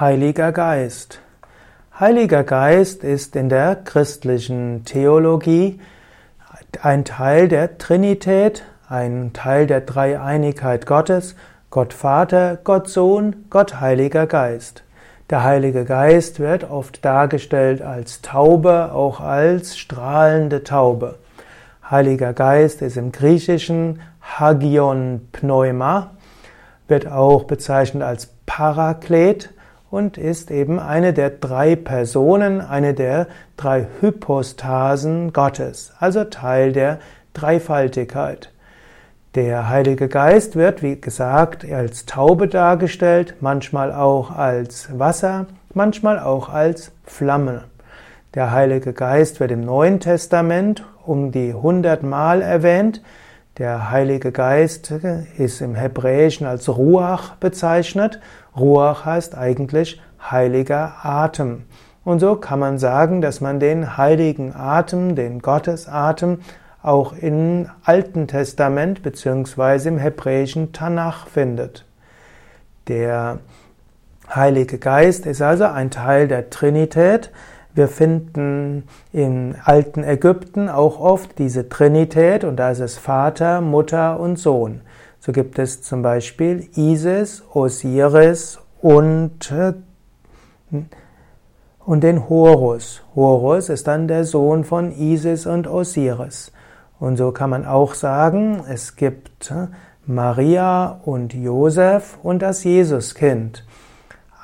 Heiliger Geist. Heiliger Geist ist in der christlichen Theologie ein Teil der Trinität, ein Teil der Dreieinigkeit Gottes, Gott Vater, Gott Sohn, Gott Heiliger Geist. Der Heilige Geist wird oft dargestellt als Taube, auch als strahlende Taube. Heiliger Geist ist im Griechischen Hagion Pneuma, wird auch bezeichnet als Paraklet und ist eben eine der drei Personen, eine der drei Hypostasen Gottes, also Teil der Dreifaltigkeit. Der Heilige Geist wird, wie gesagt, als Taube dargestellt, manchmal auch als Wasser, manchmal auch als Flamme. Der Heilige Geist wird im Neuen Testament um die hundertmal erwähnt. Der Heilige Geist ist im Hebräischen als Ruach bezeichnet Ruach heißt eigentlich heiliger Atem. Und so kann man sagen, dass man den heiligen Atem, den Gottesatem, auch im Alten Testament bzw. im hebräischen Tanach findet. Der Heilige Geist ist also ein Teil der Trinität. Wir finden im alten Ägypten auch oft diese Trinität und da ist es Vater, Mutter und Sohn. So gibt es zum Beispiel Isis, Osiris und, äh, und den Horus. Horus ist dann der Sohn von Isis und Osiris. Und so kann man auch sagen, es gibt äh, Maria und Josef und das Jesuskind.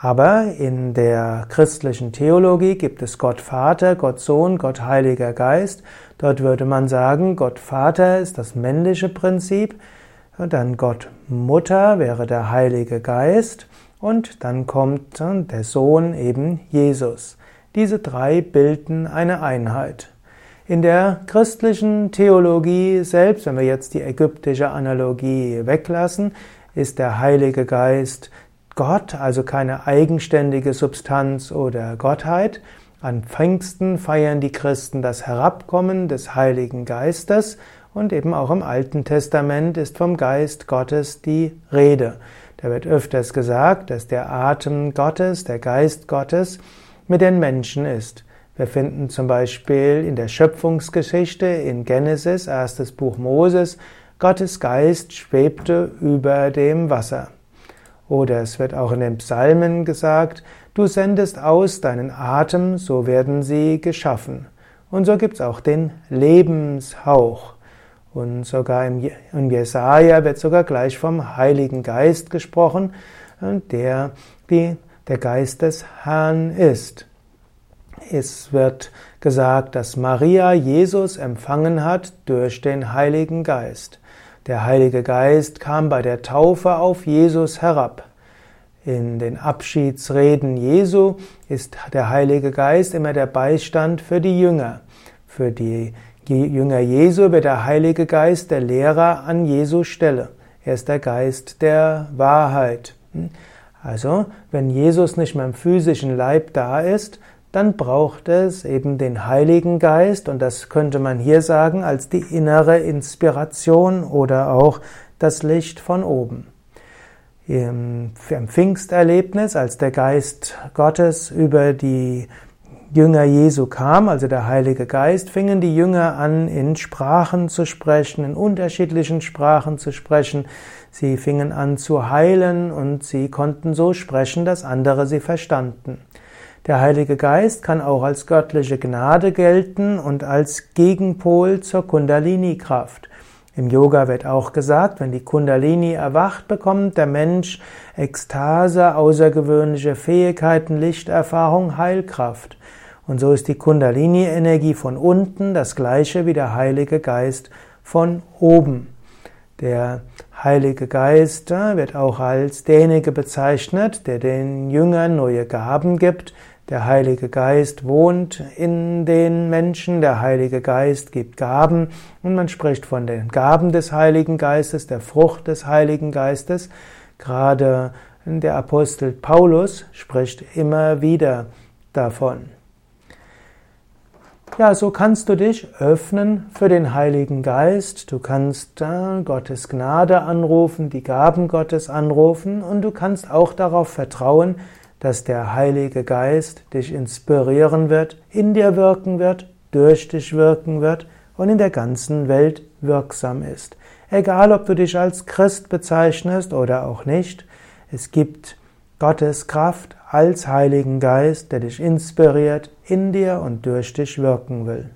Aber in der christlichen Theologie gibt es Gott Vater, Gott Sohn, Gott Heiliger Geist. Dort würde man sagen, Gott Vater ist das männliche Prinzip, dann Gott Mutter wäre der Heilige Geist und dann kommt der Sohn eben Jesus. Diese drei bilden eine Einheit. In der christlichen Theologie selbst, wenn wir jetzt die ägyptische Analogie weglassen, ist der Heilige Geist Gott, also keine eigenständige Substanz oder Gottheit. An Pfingsten feiern die Christen das Herabkommen des Heiligen Geistes und eben auch im Alten Testament ist vom Geist Gottes die Rede. Da wird öfters gesagt, dass der Atem Gottes, der Geist Gottes mit den Menschen ist. Wir finden zum Beispiel in der Schöpfungsgeschichte in Genesis, erstes Buch Moses, Gottes Geist schwebte über dem Wasser. Oder es wird auch in den Psalmen gesagt, du sendest aus deinen Atem, so werden sie geschaffen. Und so gibt's auch den Lebenshauch. Und sogar im Jesaja wird sogar gleich vom Heiligen Geist gesprochen, der die, der Geist des Herrn ist. Es wird gesagt, dass Maria Jesus empfangen hat durch den Heiligen Geist. Der Heilige Geist kam bei der Taufe auf Jesus herab. In den Abschiedsreden Jesu ist der Heilige Geist immer der Beistand für die Jünger, für die Jünger Jesu wird der Heilige Geist der Lehrer an Jesu Stelle. Er ist der Geist der Wahrheit. Also, wenn Jesus nicht mehr im physischen Leib da ist, dann braucht es eben den Heiligen Geist und das könnte man hier sagen als die innere Inspiration oder auch das Licht von oben. Im Pfingsterlebnis, als der Geist Gottes über die Jünger Jesu kam, also der Heilige Geist, fingen die Jünger an, in Sprachen zu sprechen, in unterschiedlichen Sprachen zu sprechen. Sie fingen an zu heilen und sie konnten so sprechen, dass andere sie verstanden. Der Heilige Geist kann auch als göttliche Gnade gelten und als Gegenpol zur Kundalini-Kraft. Im Yoga wird auch gesagt, wenn die Kundalini erwacht, bekommt der Mensch Ekstase, außergewöhnliche Fähigkeiten, Lichterfahrung, Heilkraft. Und so ist die Kundalini-Energie von unten das gleiche wie der Heilige Geist von oben. Der Heilige Geist äh, wird auch als derjenige bezeichnet, der den Jüngern neue Gaben gibt. Der Heilige Geist wohnt in den Menschen, der Heilige Geist gibt Gaben und man spricht von den Gaben des Heiligen Geistes, der Frucht des Heiligen Geistes. Gerade der Apostel Paulus spricht immer wieder davon. Ja, so kannst du dich öffnen für den Heiligen Geist. Du kannst äh, Gottes Gnade anrufen, die Gaben Gottes anrufen und du kannst auch darauf vertrauen, dass der Heilige Geist dich inspirieren wird, in dir wirken wird, durch dich wirken wird und in der ganzen Welt wirksam ist. Egal, ob du dich als Christ bezeichnest oder auch nicht, es gibt Gottes Kraft als Heiligen Geist, der dich inspiriert, in dir und durch dich wirken will.